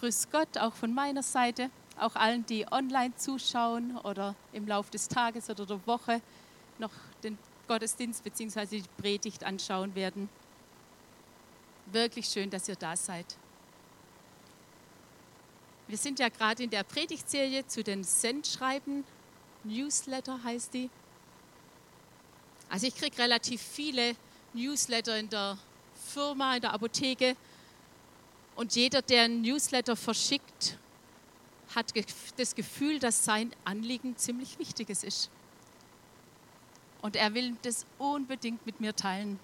Grüß Gott auch von meiner Seite, auch allen, die online zuschauen oder im Laufe des Tages oder der Woche noch den Gottesdienst bzw. die Predigt anschauen werden. Wirklich schön, dass ihr da seid. Wir sind ja gerade in der Predigtserie zu den Sendschreiben. Newsletter heißt die. Also ich kriege relativ viele Newsletter in der Firma, in der Apotheke. Und jeder, der einen Newsletter verschickt, hat das Gefühl, dass sein Anliegen ziemlich wichtiges ist. Und er will das unbedingt mit mir teilen.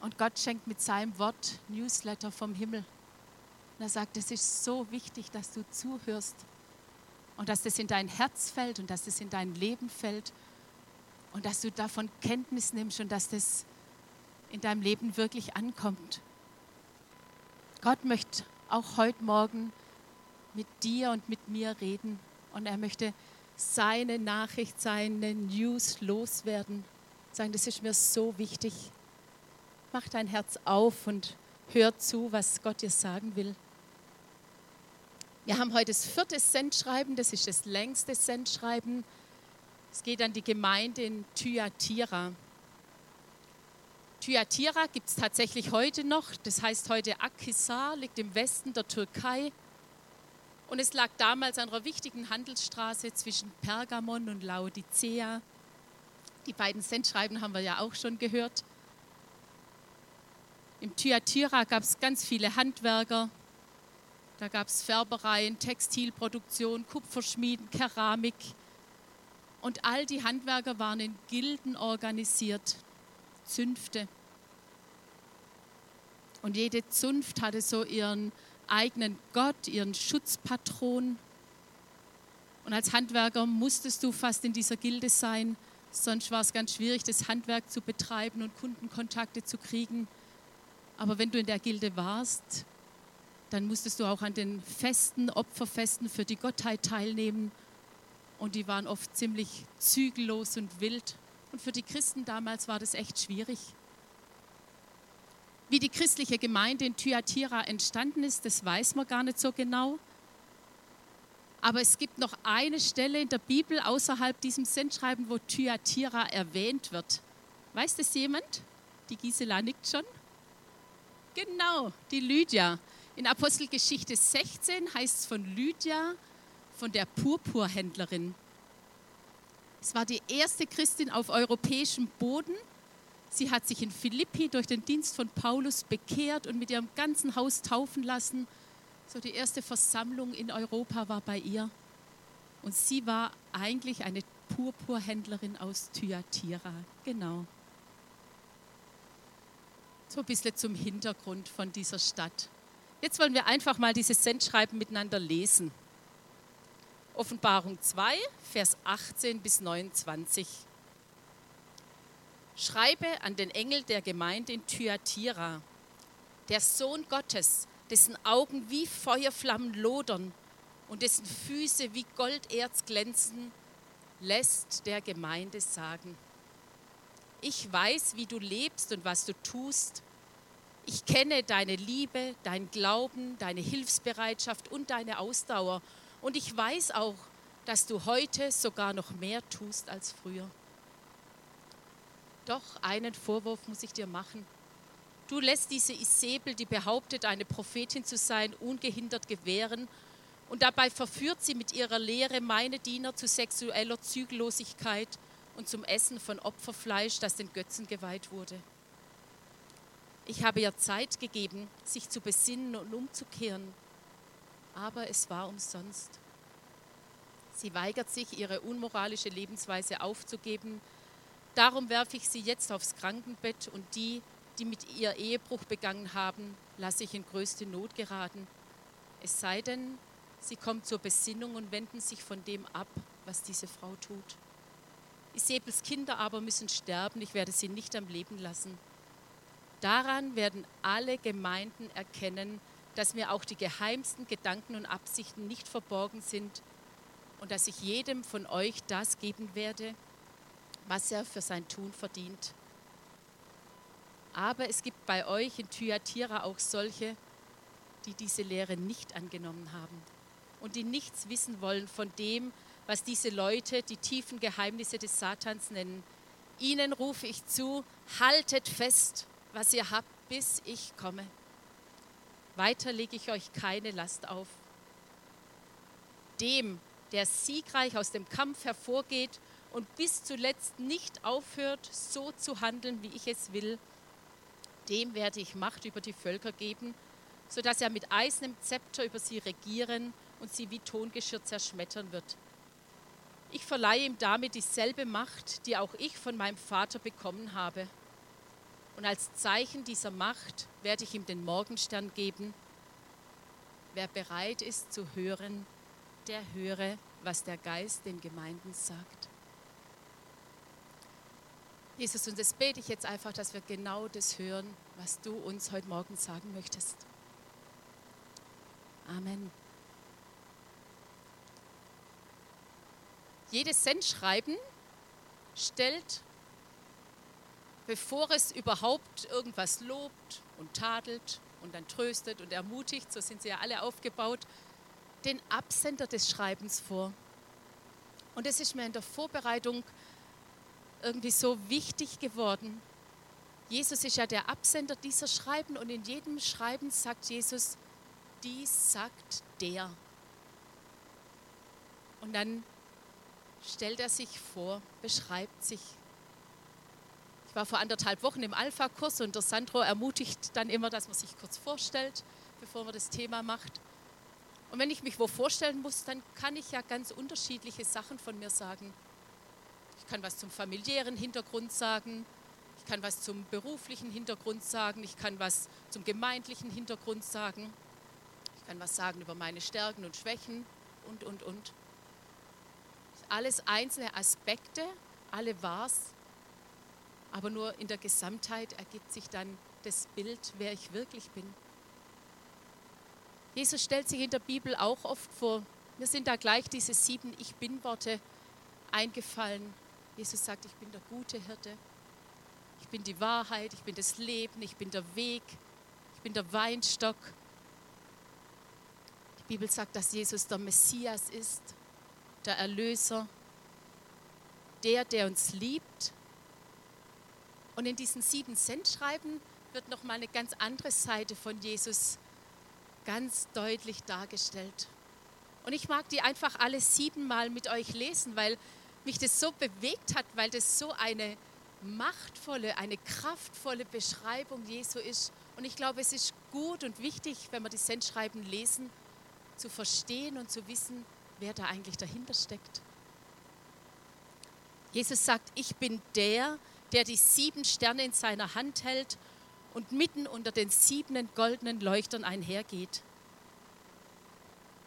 Und Gott schenkt mit seinem Wort Newsletter vom Himmel. Und er sagt, es ist so wichtig, dass du zuhörst und dass das in dein Herz fällt und dass das in dein Leben fällt und dass du davon Kenntnis nimmst und dass das in deinem Leben wirklich ankommt. Gott möchte auch heute Morgen mit dir und mit mir reden und er möchte seine Nachricht, seine News loswerden. Sagen, das ist mir so wichtig. Mach dein Herz auf und hör zu, was Gott dir sagen will. Wir haben heute das vierte Sendschreiben, das ist das längste Sendschreiben. Es geht an die Gemeinde in Thyatira. Thyatira gibt es tatsächlich heute noch. Das heißt heute Akhisar, liegt im Westen der Türkei. Und es lag damals an einer wichtigen Handelsstraße zwischen Pergamon und Laodicea. Die beiden Sendschreiben haben wir ja auch schon gehört. Im Thyatira gab es ganz viele Handwerker. Da gab es Färbereien, Textilproduktion, Kupferschmieden, Keramik. Und all die Handwerker waren in Gilden organisiert, Zünfte. Und jede Zunft hatte so ihren eigenen Gott, ihren Schutzpatron. Und als Handwerker musstest du fast in dieser Gilde sein, sonst war es ganz schwierig, das Handwerk zu betreiben und Kundenkontakte zu kriegen. Aber wenn du in der Gilde warst, dann musstest du auch an den Festen, Opferfesten für die Gottheit teilnehmen. Und die waren oft ziemlich zügellos und wild. Und für die Christen damals war das echt schwierig. Wie die christliche Gemeinde in Thyatira entstanden ist, das weiß man gar nicht so genau. Aber es gibt noch eine Stelle in der Bibel außerhalb diesem Sendschreiben, wo Thyatira erwähnt wird. Weiß das jemand? Die Gisela nickt schon. Genau, die Lydia. In Apostelgeschichte 16 heißt es von Lydia, von der Purpurhändlerin. Es war die erste Christin auf europäischem Boden Sie hat sich in Philippi durch den Dienst von Paulus bekehrt und mit ihrem ganzen Haus taufen lassen. So die erste Versammlung in Europa war bei ihr. Und sie war eigentlich eine Purpurhändlerin aus Thyatira. Genau. So ein bisschen zum Hintergrund von dieser Stadt. Jetzt wollen wir einfach mal dieses Sendschreiben miteinander lesen. Offenbarung 2, Vers 18 bis 29. Schreibe an den Engel der Gemeinde in Thyatira, der Sohn Gottes, dessen Augen wie Feuerflammen lodern und dessen Füße wie Golderz glänzen, lässt der Gemeinde sagen, ich weiß, wie du lebst und was du tust. Ich kenne deine Liebe, dein Glauben, deine Hilfsbereitschaft und deine Ausdauer. Und ich weiß auch, dass du heute sogar noch mehr tust als früher. Doch einen Vorwurf muss ich dir machen. Du lässt diese Isabel, die behauptet, eine Prophetin zu sein, ungehindert gewähren und dabei verführt sie mit ihrer Lehre meine Diener zu sexueller Zügellosigkeit und zum Essen von Opferfleisch, das den Götzen geweiht wurde. Ich habe ihr Zeit gegeben, sich zu besinnen und umzukehren, aber es war umsonst. Sie weigert sich, ihre unmoralische Lebensweise aufzugeben, Darum werfe ich sie jetzt aufs Krankenbett und die, die mit ihr Ehebruch begangen haben, lasse ich in größte Not geraten. Es sei denn, sie kommen zur Besinnung und wenden sich von dem ab, was diese Frau tut. Isabels Kinder aber müssen sterben, ich werde sie nicht am Leben lassen. Daran werden alle Gemeinden erkennen, dass mir auch die geheimsten Gedanken und Absichten nicht verborgen sind und dass ich jedem von euch das geben werde, was er für sein Tun verdient. Aber es gibt bei euch in Thyatira auch solche, die diese Lehre nicht angenommen haben und die nichts wissen wollen von dem, was diese Leute die tiefen Geheimnisse des Satans nennen. Ihnen rufe ich zu, haltet fest, was ihr habt, bis ich komme. Weiter lege ich euch keine Last auf. Dem, der siegreich aus dem Kampf hervorgeht und bis zuletzt nicht aufhört, so zu handeln, wie ich es will, dem werde ich Macht über die Völker geben, sodass er mit eisernem Zepter über sie regieren und sie wie Tongeschirr zerschmettern wird. Ich verleihe ihm damit dieselbe Macht, die auch ich von meinem Vater bekommen habe. Und als Zeichen dieser Macht werde ich ihm den Morgenstern geben. Wer bereit ist zu hören, der höre, was der Geist den Gemeinden sagt. Jesus, und das bete ich jetzt einfach, dass wir genau das hören, was du uns heute Morgen sagen möchtest. Amen. Jedes Sendschreiben stellt, bevor es überhaupt irgendwas lobt und tadelt und dann tröstet und ermutigt, so sind sie ja alle aufgebaut, den Absender des Schreibens vor. Und es ist mir in der Vorbereitung irgendwie so wichtig geworden. Jesus ist ja der Absender dieser Schreiben und in jedem Schreiben sagt Jesus, dies sagt der. Und dann stellt er sich vor, beschreibt sich. War vor anderthalb Wochen im Alpha-Kurs und der Sandro ermutigt dann immer, dass man sich kurz vorstellt, bevor man das Thema macht. Und wenn ich mich wo vorstellen muss, dann kann ich ja ganz unterschiedliche Sachen von mir sagen. Ich kann was zum familiären Hintergrund sagen, ich kann was zum beruflichen Hintergrund sagen, ich kann was zum gemeindlichen Hintergrund sagen, ich kann was sagen über meine Stärken und Schwächen und, und, und. Alles einzelne Aspekte, alle war's, aber nur in der Gesamtheit ergibt sich dann das Bild, wer ich wirklich bin. Jesus stellt sich in der Bibel auch oft vor. Mir sind da gleich diese sieben Ich bin-Worte eingefallen. Jesus sagt, ich bin der gute Hirte, ich bin die Wahrheit, ich bin das Leben, ich bin der Weg, ich bin der Weinstock. Die Bibel sagt, dass Jesus der Messias ist, der Erlöser, der, der uns liebt. Und in diesen sieben Cent-Schreiben wird nochmal eine ganz andere Seite von Jesus ganz deutlich dargestellt. Und ich mag die einfach alle siebenmal mit euch lesen, weil mich das so bewegt hat, weil das so eine machtvolle, eine kraftvolle Beschreibung Jesu ist. Und ich glaube, es ist gut und wichtig, wenn wir die Sendschreiben lesen, zu verstehen und zu wissen, wer da eigentlich dahinter steckt. Jesus sagt, ich bin der, der die sieben Sterne in seiner Hand hält und mitten unter den sieben goldenen Leuchtern einhergeht.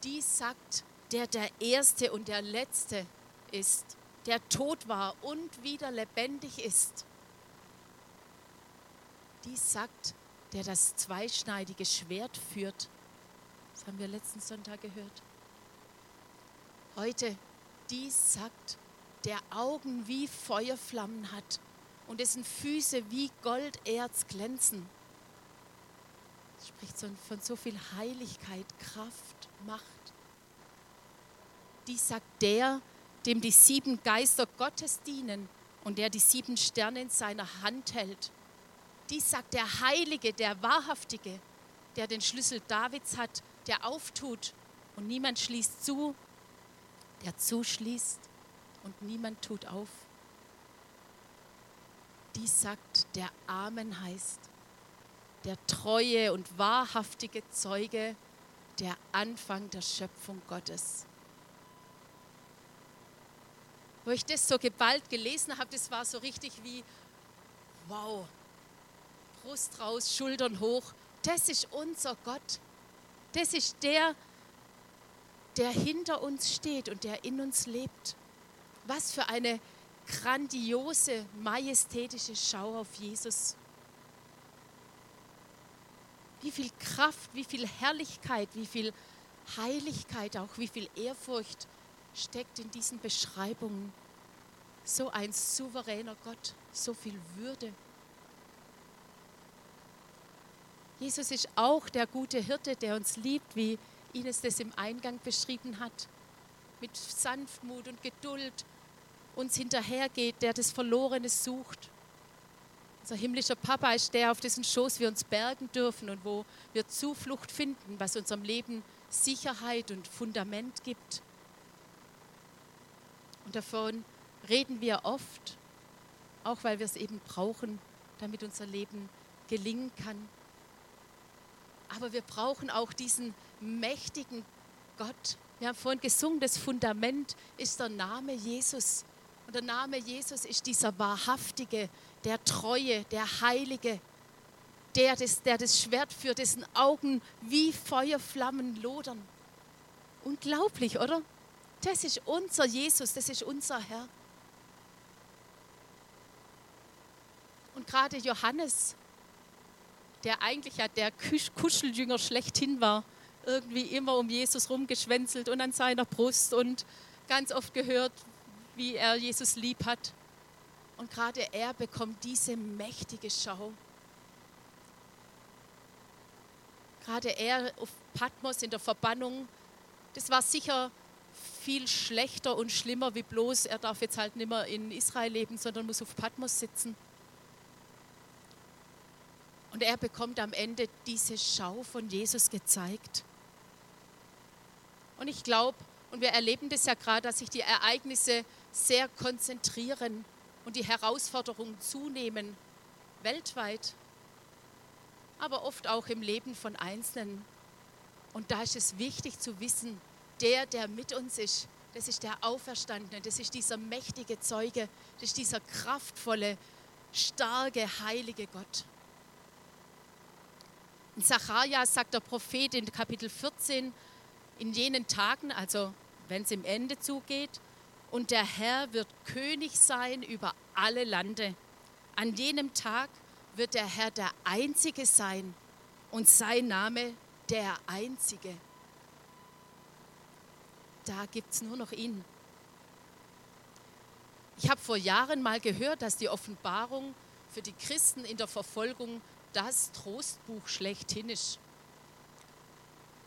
Dies sagt der der Erste und der Letzte ist der tot war und wieder lebendig ist. Dies sagt, der das zweischneidige Schwert führt. Das haben wir letzten Sonntag gehört. Heute, dies sagt, der Augen wie Feuerflammen hat und dessen Füße wie Golderz glänzen. Das spricht von so viel Heiligkeit, Kraft, Macht. Dies sagt der, dem die sieben Geister Gottes dienen und der die sieben Sterne in seiner Hand hält. Dies sagt der Heilige, der Wahrhaftige, der den Schlüssel Davids hat, der auftut und niemand schließt zu, der zuschließt und niemand tut auf. Dies sagt der Amen heißt, der treue und wahrhaftige Zeuge, der Anfang der Schöpfung Gottes wo ich das so geballt gelesen habe, das war so richtig wie, wow, Brust raus, Schultern hoch. Das ist unser Gott. Das ist der, der hinter uns steht und der in uns lebt. Was für eine grandiose, majestätische Schau auf Jesus. Wie viel Kraft, wie viel Herrlichkeit, wie viel Heiligkeit, auch wie viel Ehrfurcht steckt in diesen Beschreibungen. So ein souveräner Gott, so viel Würde. Jesus ist auch der gute Hirte, der uns liebt, wie Ines das im Eingang beschrieben hat. Mit Sanftmut und Geduld uns hinterhergeht, der das Verlorene sucht. Unser himmlischer Papa ist der, auf dessen Schoß wir uns bergen dürfen und wo wir Zuflucht finden, was unserem Leben Sicherheit und Fundament gibt. Und davon reden wir oft, auch weil wir es eben brauchen, damit unser Leben gelingen kann. Aber wir brauchen auch diesen mächtigen Gott. Wir haben vorhin gesungen, das Fundament ist der Name Jesus. Und der Name Jesus ist dieser wahrhaftige, der treue, der heilige, der das, der das Schwert führt, dessen Augen wie Feuerflammen lodern. Unglaublich, oder? Das ist unser Jesus, das ist unser Herr. Und gerade Johannes, der eigentlich ja der Kuscheljünger schlechthin war, irgendwie immer um Jesus rumgeschwänzelt und an seiner Brust und ganz oft gehört, wie er Jesus lieb hat. Und gerade er bekommt diese mächtige Schau. Gerade er auf Patmos in der Verbannung, das war sicher viel schlechter und schlimmer wie bloß, er darf jetzt halt nicht mehr in Israel leben, sondern muss auf Patmos sitzen. Und er bekommt am Ende diese Schau von Jesus gezeigt. Und ich glaube, und wir erleben das ja gerade, dass sich die Ereignisse sehr konzentrieren und die Herausforderungen zunehmen, weltweit, aber oft auch im Leben von Einzelnen. Und da ist es wichtig zu wissen, der, der mit uns ist, das ist der Auferstandene, das ist dieser mächtige Zeuge, das ist dieser kraftvolle, starke, heilige Gott. In Sacharja sagt der Prophet in Kapitel 14, in jenen Tagen, also wenn es im Ende zugeht, und der Herr wird König sein über alle Lande. An jenem Tag wird der Herr der Einzige sein und sein Name der Einzige. Da gibt es nur noch ihn. Ich habe vor Jahren mal gehört, dass die Offenbarung für die Christen in der Verfolgung das Trostbuch schlechthin ist.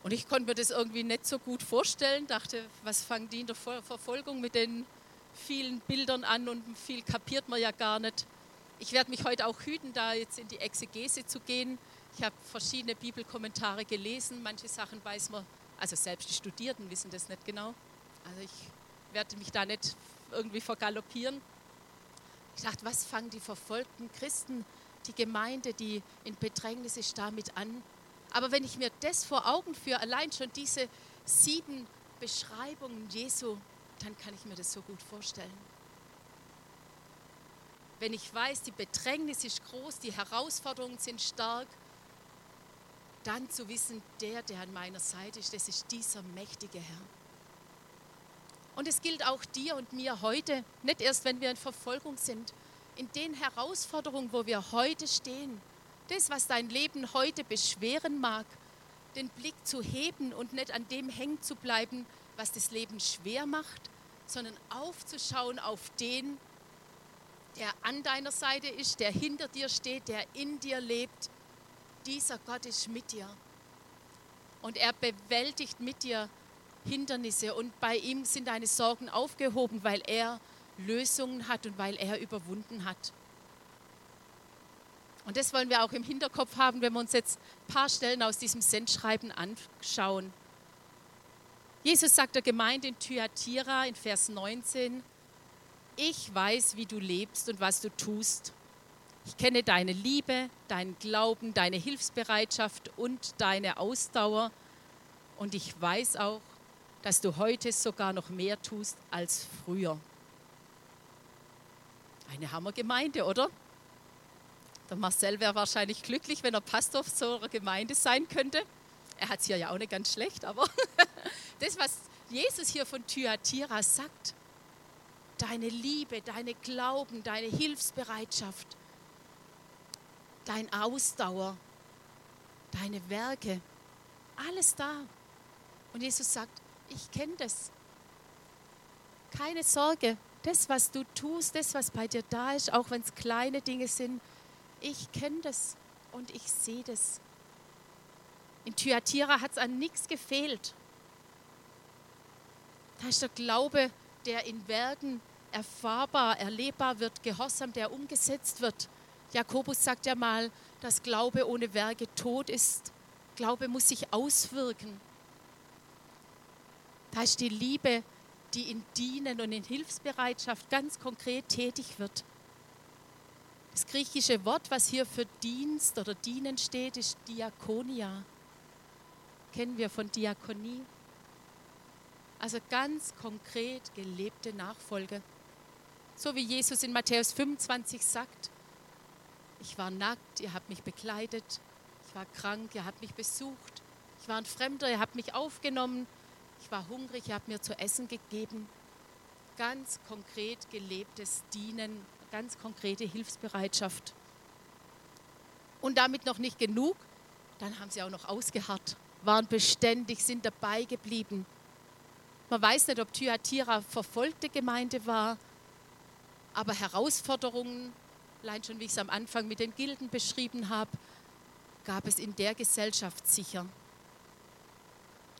Und ich konnte mir das irgendwie nicht so gut vorstellen, dachte, was fangen die in der Verfolgung mit den vielen Bildern an und viel kapiert man ja gar nicht. Ich werde mich heute auch hüten, da jetzt in die Exegese zu gehen. Ich habe verschiedene Bibelkommentare gelesen, manche Sachen weiß man, also selbst die Studierten wissen das nicht genau. Also ich werde mich da nicht irgendwie vergaloppieren. Ich dachte, was fangen die verfolgten Christen die Gemeinde, die in Bedrängnis ist, damit an. Aber wenn ich mir das vor Augen führe, allein schon diese sieben Beschreibungen Jesu, dann kann ich mir das so gut vorstellen. Wenn ich weiß, die Bedrängnis ist groß, die Herausforderungen sind stark, dann zu wissen, der, der an meiner Seite ist, das ist dieser mächtige Herr. Und es gilt auch dir und mir heute, nicht erst, wenn wir in Verfolgung sind, in den Herausforderungen, wo wir heute stehen, das, was dein Leben heute beschweren mag, den Blick zu heben und nicht an dem hängen zu bleiben, was das Leben schwer macht, sondern aufzuschauen auf den, der an deiner Seite ist, der hinter dir steht, der in dir lebt. Dieser Gott ist mit dir. Und er bewältigt mit dir Hindernisse und bei ihm sind deine Sorgen aufgehoben, weil er Lösungen hat und weil er überwunden hat. Und das wollen wir auch im Hinterkopf haben, wenn wir uns jetzt ein paar Stellen aus diesem Sendschreiben anschauen. Jesus sagt der Gemeinde in Thyatira in Vers 19, ich weiß, wie du lebst und was du tust. Ich kenne deine Liebe, deinen Glauben, deine Hilfsbereitschaft und deine Ausdauer. Und ich weiß auch, dass du heute sogar noch mehr tust als früher. Eine Hammergemeinde, oder? Der Marcel wäre wahrscheinlich glücklich, wenn er Pastor so einer Gemeinde sein könnte. Er hat es hier ja auch nicht ganz schlecht, aber das, was Jesus hier von Thyatira sagt, deine Liebe, deine Glauben, deine Hilfsbereitschaft, dein Ausdauer, deine Werke, alles da. Und Jesus sagt, ich kenne das. Keine Sorge, Das, was du tust, das, was bei dir da ist, auch wenn es kleine Dinge sind, ich kenne das und ich sehe das. In Thyatira hat es an nichts gefehlt. Da ist der Glaube, der in Werken erfahrbar, erlebbar wird, Gehorsam, der umgesetzt wird. Jakobus sagt ja mal, dass Glaube ohne Werke tot ist. Glaube muss sich auswirken. Da ist die Liebe, die in Dienen und in Hilfsbereitschaft ganz konkret tätig wird. Das griechische Wort, was hier für Dienst oder Dienen steht, ist Diakonia. Kennen wir von Diakonie. Also ganz konkret gelebte Nachfolge. So wie Jesus in Matthäus 25 sagt, ich war nackt, ihr habt mich bekleidet, ich war krank, ihr habt mich besucht, ich war ein Fremder, ihr habt mich aufgenommen, ich war hungrig, ihr habt mir zu essen gegeben. Ganz konkret gelebtes Dienen, ganz konkrete Hilfsbereitschaft. Und damit noch nicht genug, dann haben sie auch noch ausgeharrt, waren beständig, sind dabei geblieben. Man weiß nicht, ob Thyatira verfolgte Gemeinde war, aber Herausforderungen, allein schon wie ich es am Anfang mit den Gilden beschrieben habe, gab es in der Gesellschaft sicher.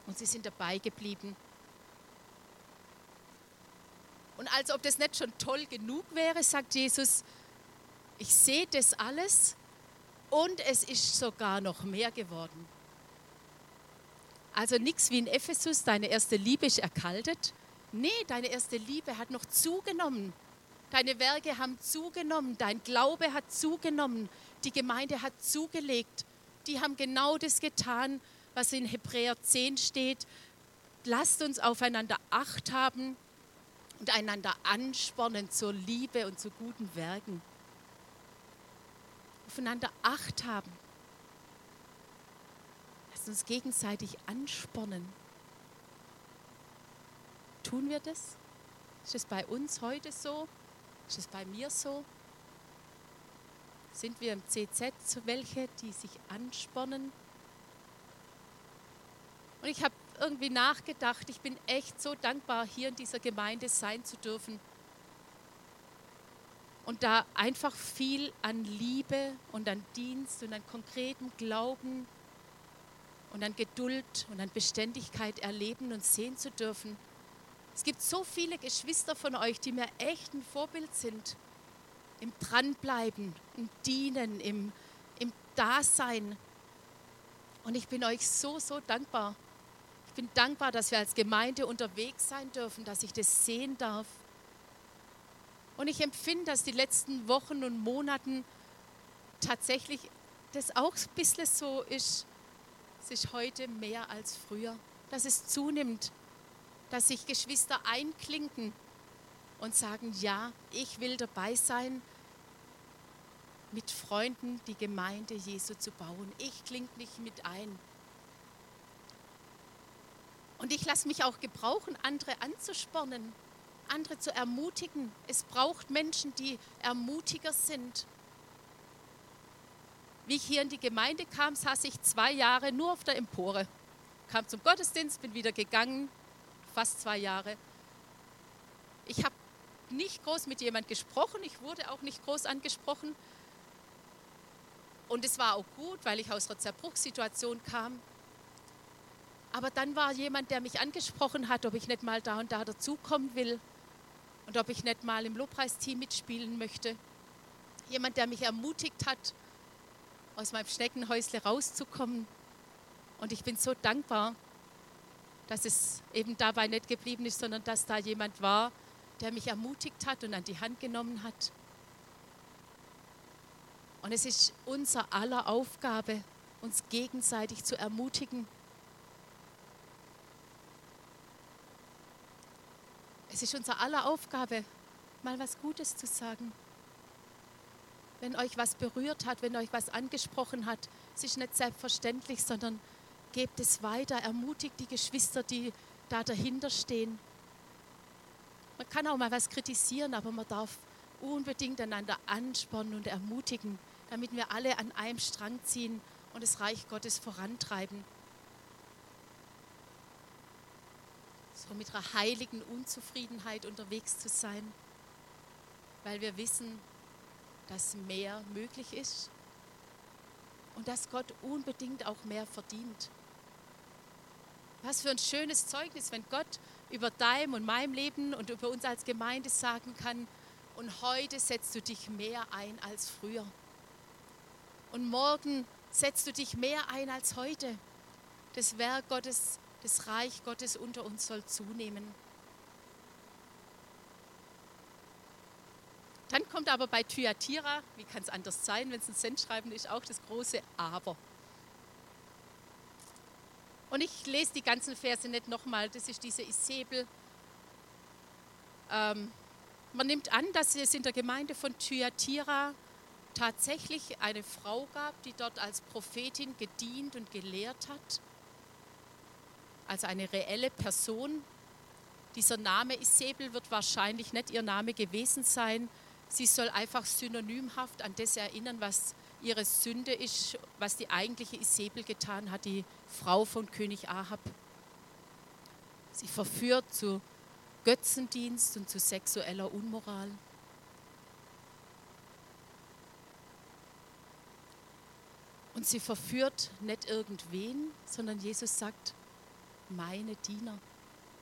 Und sie sind dabei geblieben. Und als ob das nicht schon toll genug wäre, sagt Jesus, ich sehe das alles und es ist sogar noch mehr geworden. Also nichts wie in Ephesus, deine erste Liebe ist erkaltet. Nee, deine erste Liebe hat noch zugenommen. Deine Werke haben zugenommen, dein Glaube hat zugenommen, die Gemeinde hat zugelegt. Die haben genau das getan, was in Hebräer 10 steht. Lasst uns aufeinander Acht haben und einander anspornen zur Liebe und zu guten Werken. Aufeinander Acht haben. Lasst uns gegenseitig anspornen. Tun wir das? Ist es bei uns heute so? Ist es bei mir so? Sind wir im CZ welche, die sich anspornen? Und ich habe irgendwie nachgedacht, ich bin echt so dankbar, hier in dieser Gemeinde sein zu dürfen. Und da einfach viel an Liebe und an Dienst und an konkreten Glauben und an Geduld und an Beständigkeit erleben und sehen zu dürfen. Es gibt so viele Geschwister von euch, die mir echt ein Vorbild sind. Im Dranbleiben, im Dienen, im, im Dasein. Und ich bin euch so, so dankbar. Ich bin dankbar, dass wir als Gemeinde unterwegs sein dürfen, dass ich das sehen darf. Und ich empfinde, dass die letzten Wochen und Monaten tatsächlich das auch ein bisschen so ist. Es ist heute mehr als früher, dass es zunimmt, dass sich Geschwister einklinken und sagen, ja, ich will dabei sein, mit Freunden die Gemeinde Jesu zu bauen. Ich klinge mich mit ein. Und ich lasse mich auch gebrauchen, andere anzuspornen, andere zu ermutigen. Es braucht Menschen, die Ermutiger sind. Wie ich hier in die Gemeinde kam, saß ich zwei Jahre nur auf der Empore. Kam zum Gottesdienst, bin wieder gegangen, fast zwei Jahre. Ich habe nicht groß mit jemand gesprochen, ich wurde auch nicht groß angesprochen. Und es war auch gut, weil ich aus einer Zerbruchssituation kam. Aber dann war jemand, der mich angesprochen hat, ob ich nicht mal da und da dazukommen will und ob ich nicht mal im Lobpreisteam mitspielen möchte. Jemand, der mich ermutigt hat, aus meinem Schneckenhäusle rauszukommen. Und ich bin so dankbar, dass es eben dabei nicht geblieben ist, sondern dass da jemand war, der mich ermutigt hat und an die Hand genommen hat. Und es ist unser aller Aufgabe, uns gegenseitig zu ermutigen. Ist unser aller Aufgabe, mal was Gutes zu sagen. Wenn euch was berührt hat, wenn euch was angesprochen hat, es ist nicht selbstverständlich, sondern gebt es weiter, ermutigt die Geschwister, die da dahinter stehen. Man kann auch mal was kritisieren, aber man darf unbedingt einander anspornen und ermutigen, damit wir alle an einem Strang ziehen und das Reich Gottes vorantreiben. So mit einer heiligen Unzufriedenheit unterwegs zu sein. weil wir wissen, dass mehr möglich ist und dass Gott unbedingt auch mehr verdient. Was für ein schönes Zeugnis, wenn Gott über deinem und meinem Leben und über uns als Gemeinde sagen kann, und heute setzt du dich mehr ein als früher. Und morgen setzt du dich mehr ein als heute. Das Werk Gottes, das Reich Gottes unter uns soll zunehmen. Dann kommt aber bei Thyatira, wie kann es anders sein, wenn es ein Sendschreiben ist, auch das große Aber. Und ich lese die ganzen Verse nicht nochmal, das ist diese Isabel. Ähm, man nimmt an, dass es in der Gemeinde von Thyatira tatsächlich eine Frau gab, die dort als Prophetin gedient und gelehrt hat. Also eine reelle Person. Dieser Name Isabel wird wahrscheinlich nicht ihr Name gewesen sein, Sie soll einfach synonymhaft an das erinnern, was ihre Sünde ist, was die eigentliche Isabel getan hat, die Frau von König Ahab. Sie verführt zu Götzendienst und zu sexueller Unmoral. Und sie verführt nicht irgendwen, sondern Jesus sagt, meine Diener.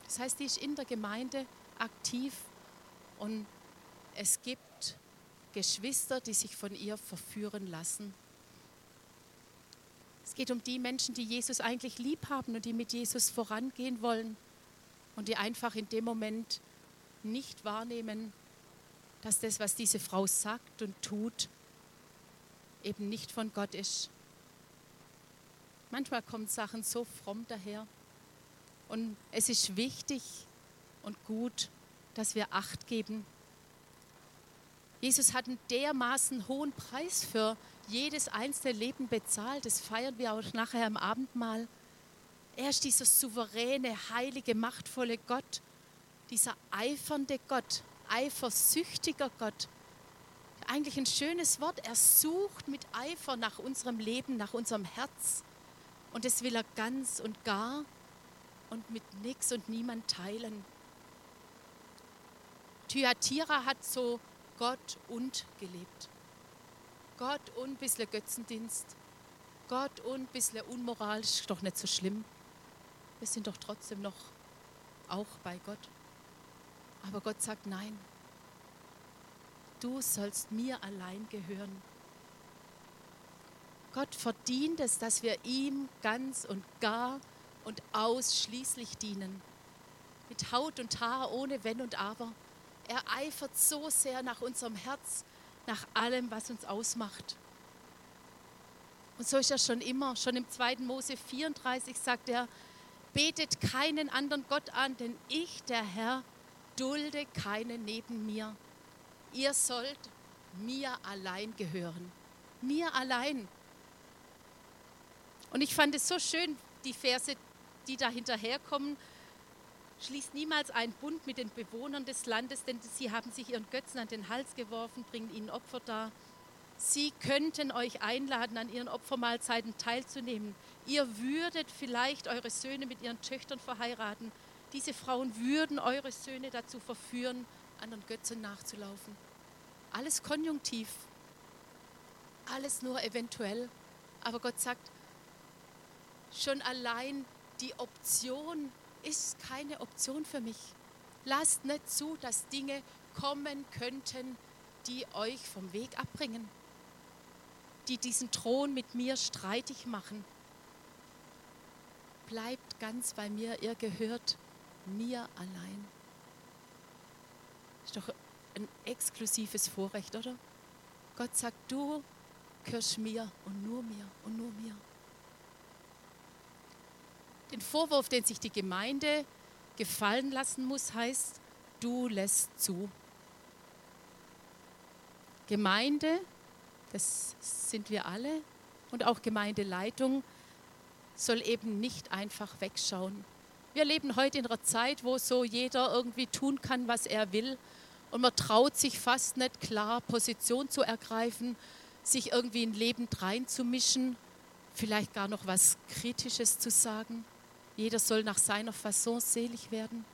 Das heißt, die ist in der Gemeinde aktiv und es gibt Geschwister, die sich von ihr verführen lassen. Es geht um die Menschen, die Jesus eigentlich lieb haben und die mit Jesus vorangehen wollen und die einfach in dem Moment nicht wahrnehmen, dass das, was diese Frau sagt und tut, eben nicht von Gott ist. Manchmal kommen Sachen so fromm daher. Und es ist wichtig und gut, dass wir Acht geben Jesus hat einen dermaßen hohen Preis für jedes einzelne Leben bezahlt. Das feiern wir auch nachher im Abendmahl. Er ist dieser souveräne, heilige, machtvolle Gott, dieser eifernde Gott, eifersüchtiger Gott. Eigentlich ein schönes Wort. Er sucht mit Eifer nach unserem Leben, nach unserem Herz. Und das will er ganz und gar und mit nichts und niemand teilen. Thyatira hat so Gott und gelebt. Gott und ein bisschen Götzendienst. Gott und ein bisschen Unmoral ist doch nicht so schlimm. Wir sind doch trotzdem noch auch bei Gott. Aber Gott sagt nein. Du sollst mir allein gehören. Gott verdient es, dass wir ihm ganz und gar und ausschließlich dienen. Mit Haut und Haar, ohne Wenn und Aber. Er eifert so sehr nach unserem Herz, nach allem, was uns ausmacht. Und so ist er schon immer. Schon im 2. Mose 34 sagt er, betet keinen anderen Gott an, denn ich, der Herr, dulde keinen neben mir. Ihr sollt mir allein gehören. Mir allein. Und ich fand es so schön, die Verse, die da hinterherkommen, Schließt niemals einen Bund mit den Bewohnern des Landes, denn sie haben sich ihren Götzen an den Hals geworfen, bringen ihnen Opfer dar. Sie könnten euch einladen, an ihren Opfermahlzeiten teilzunehmen. Ihr würdet vielleicht eure Söhne mit ihren Töchtern verheiraten. Diese Frauen würden eure Söhne dazu verführen, anderen Götzen nachzulaufen. Alles konjunktiv, alles nur eventuell. Aber Gott sagt, schon allein die Option, ist keine Option für mich. Lasst nicht zu, dass Dinge kommen könnten, die euch vom Weg abbringen, die diesen Thron mit mir streitig machen. Bleibt ganz bei mir, ihr gehört mir allein. Ist doch ein exklusives Vorrecht, oder? Gott sagt, du gehörst mir und nur mir und nur mir den Vorwurf, den sich die Gemeinde gefallen lassen muss, heißt, du lässt zu. Gemeinde, das sind wir alle, und auch Gemeindeleitung soll eben nicht einfach wegschauen. Wir leben heute in einer Zeit, wo so jeder irgendwie tun kann, was er will. Und man traut sich fast nicht klar, Position zu ergreifen, sich irgendwie in Leben reinzumischen, vielleicht gar noch was Kritisches zu sagen. Jeder soll nach seiner Fasson selig werden.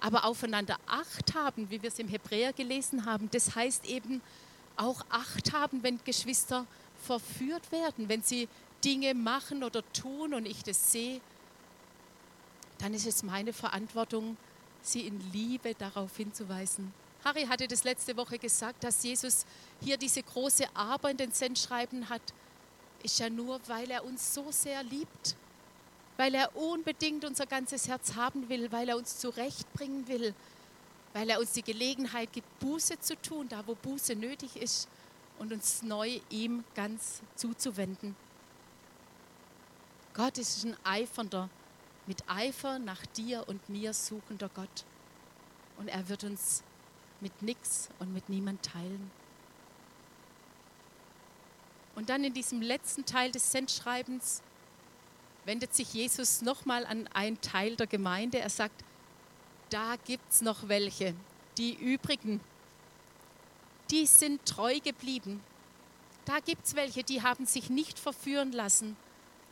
Aber aufeinander Acht haben, wie wir es im Hebräer gelesen haben, das heißt eben auch Acht haben, wenn Geschwister verführt werden, wenn sie Dinge machen oder tun und ich das sehe, dann ist es meine Verantwortung, sie in Liebe darauf hinzuweisen. Harry hatte das letzte Woche gesagt, dass Jesus hier diese große Aber in den Sendschreiben hat, ist ja nur, weil er uns so sehr liebt, weil er unbedingt unser ganzes Herz haben will, weil er uns zurechtbringen will, weil er uns die Gelegenheit gibt, Buße zu tun, da wo Buße nötig ist und uns neu ihm ganz zuzuwenden. Gott ist ein eifernder, mit Eifer nach dir und mir suchender Gott. Und er wird uns mit nichts und mit niemand teilen. Und dann in diesem letzten Teil des Sendschreibens wendet sich Jesus nochmal an einen Teil der Gemeinde. Er sagt, da gibt es noch welche, die übrigen, die sind treu geblieben. Da gibt es welche, die haben sich nicht verführen lassen.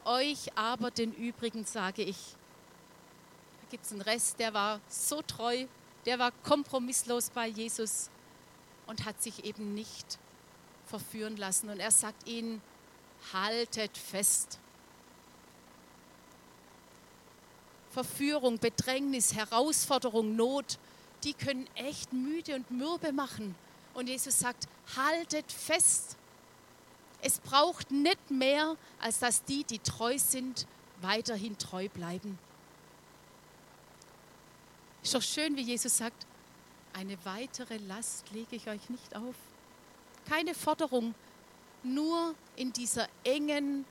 Euch aber den übrigen sage ich. Da gibt es einen Rest, der war so treu, der war kompromisslos bei Jesus und hat sich eben nicht verführen lassen. Und er sagt ihnen, haltet fest. Verführung, Bedrängnis, Herausforderung, Not, die können echt müde und mürbe machen. Und Jesus sagt, haltet fest. Es braucht nicht mehr, als dass die, die treu sind, weiterhin treu bleiben. Ist doch schön, wie Jesus sagt, eine weitere Last lege ich euch nicht auf. Keine Forderung, nur in dieser engen,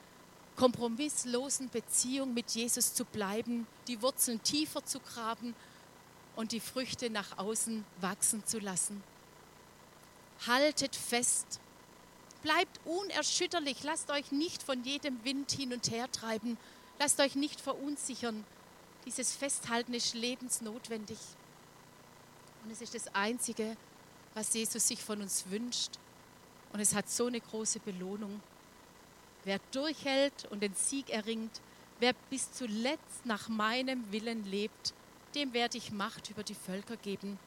kompromisslosen Beziehung mit Jesus zu bleiben, die Wurzeln tiefer zu graben und die Früchte nach außen wachsen zu lassen. Haltet fest, bleibt unerschütterlich, lasst euch nicht von jedem Wind hin und her treiben, lasst euch nicht verunsichern. Dieses Festhalten ist lebensnotwendig. Und es ist das Einzige, was Jesus sich von uns wünscht. Und es hat so eine große Belohnung. Wer durchhält und den Sieg erringt, wer bis zuletzt nach meinem Willen lebt, dem werde ich Macht über die Völker geben.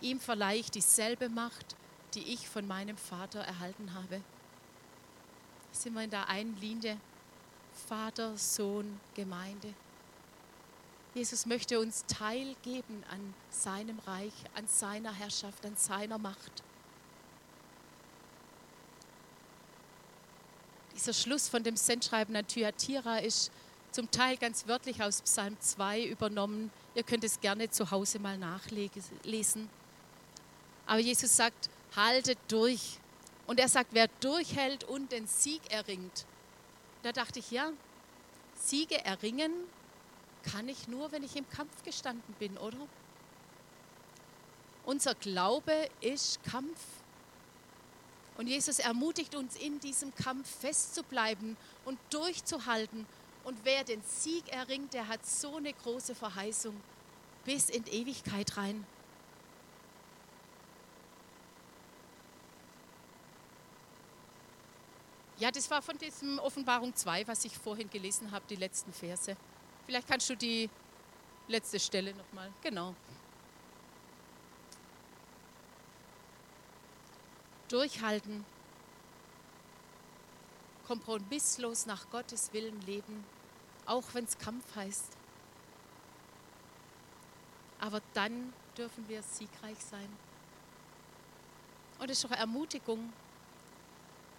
Ihm verleihe ich dieselbe Macht, die ich von meinem Vater erhalten habe. Sind wir in der einen Linie? Vater, Sohn, Gemeinde. Jesus möchte uns teilgeben an seinem Reich, an seiner Herrschaft, an seiner Macht. Dieser Schluss von dem Sendschreiben an Thyatira ist zum Teil ganz wörtlich aus Psalm 2 übernommen. Ihr könnt es gerne zu Hause mal nachlesen. Aber Jesus sagt, haltet durch. Und er sagt, wer durchhält und den Sieg erringt. Da dachte ich, ja, Siege erringen kann ich nur, wenn ich im Kampf gestanden bin, oder? Unser Glaube ist Kampf. Und Jesus ermutigt uns, in diesem Kampf festzubleiben und durchzuhalten. Und wer den Sieg erringt, der hat so eine große Verheißung bis in Ewigkeit rein. Ja, das war von diesem Offenbarung 2, was ich vorhin gelesen habe, die letzten Verse. Vielleicht kannst du die letzte Stelle nochmal. Genau. Durchhalten, kompromisslos nach Gottes Willen leben, auch wenn es Kampf heißt. Aber dann dürfen wir siegreich sein. Und es ist doch Ermutigung.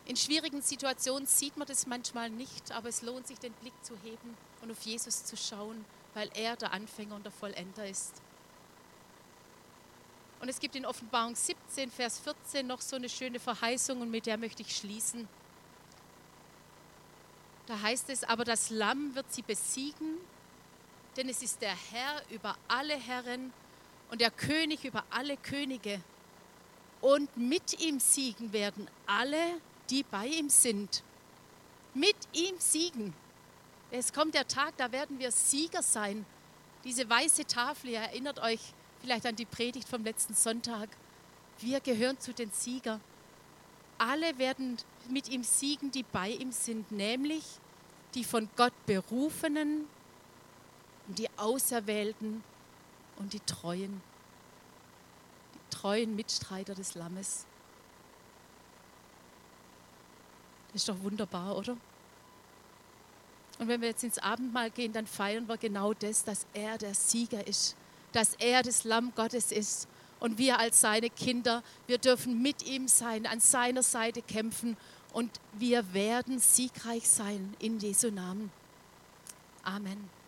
In schwierigen Situationen sieht man das manchmal nicht, aber es lohnt sich, den Blick zu heben und auf Jesus zu schauen, weil er der Anfänger und der Vollender ist. Und es gibt in Offenbarung 17, Vers 14 noch so eine schöne Verheißung und mit der möchte ich schließen. Da heißt es, aber das Lamm wird sie besiegen, denn es ist der Herr über alle Herren und der König über alle Könige. Und mit ihm siegen werden alle, die bei ihm sind. Mit ihm siegen. Es kommt der Tag, da werden wir Sieger sein. Diese weiße Tafel, ihr erinnert euch, vielleicht an die Predigt vom letzten Sonntag. Wir gehören zu den Siegern. Alle werden mit ihm siegen, die bei ihm sind, nämlich die von Gott berufenen und die Auserwählten und die treuen, die treuen Mitstreiter des Lammes. Das ist doch wunderbar, oder? Und wenn wir jetzt ins Abendmahl gehen, dann feiern wir genau das, dass er der Sieger ist, dass er das Lamm Gottes ist. Und wir als seine Kinder, wir dürfen mit ihm sein, an seiner Seite kämpfen und wir werden siegreich sein in Jesu Namen. Amen.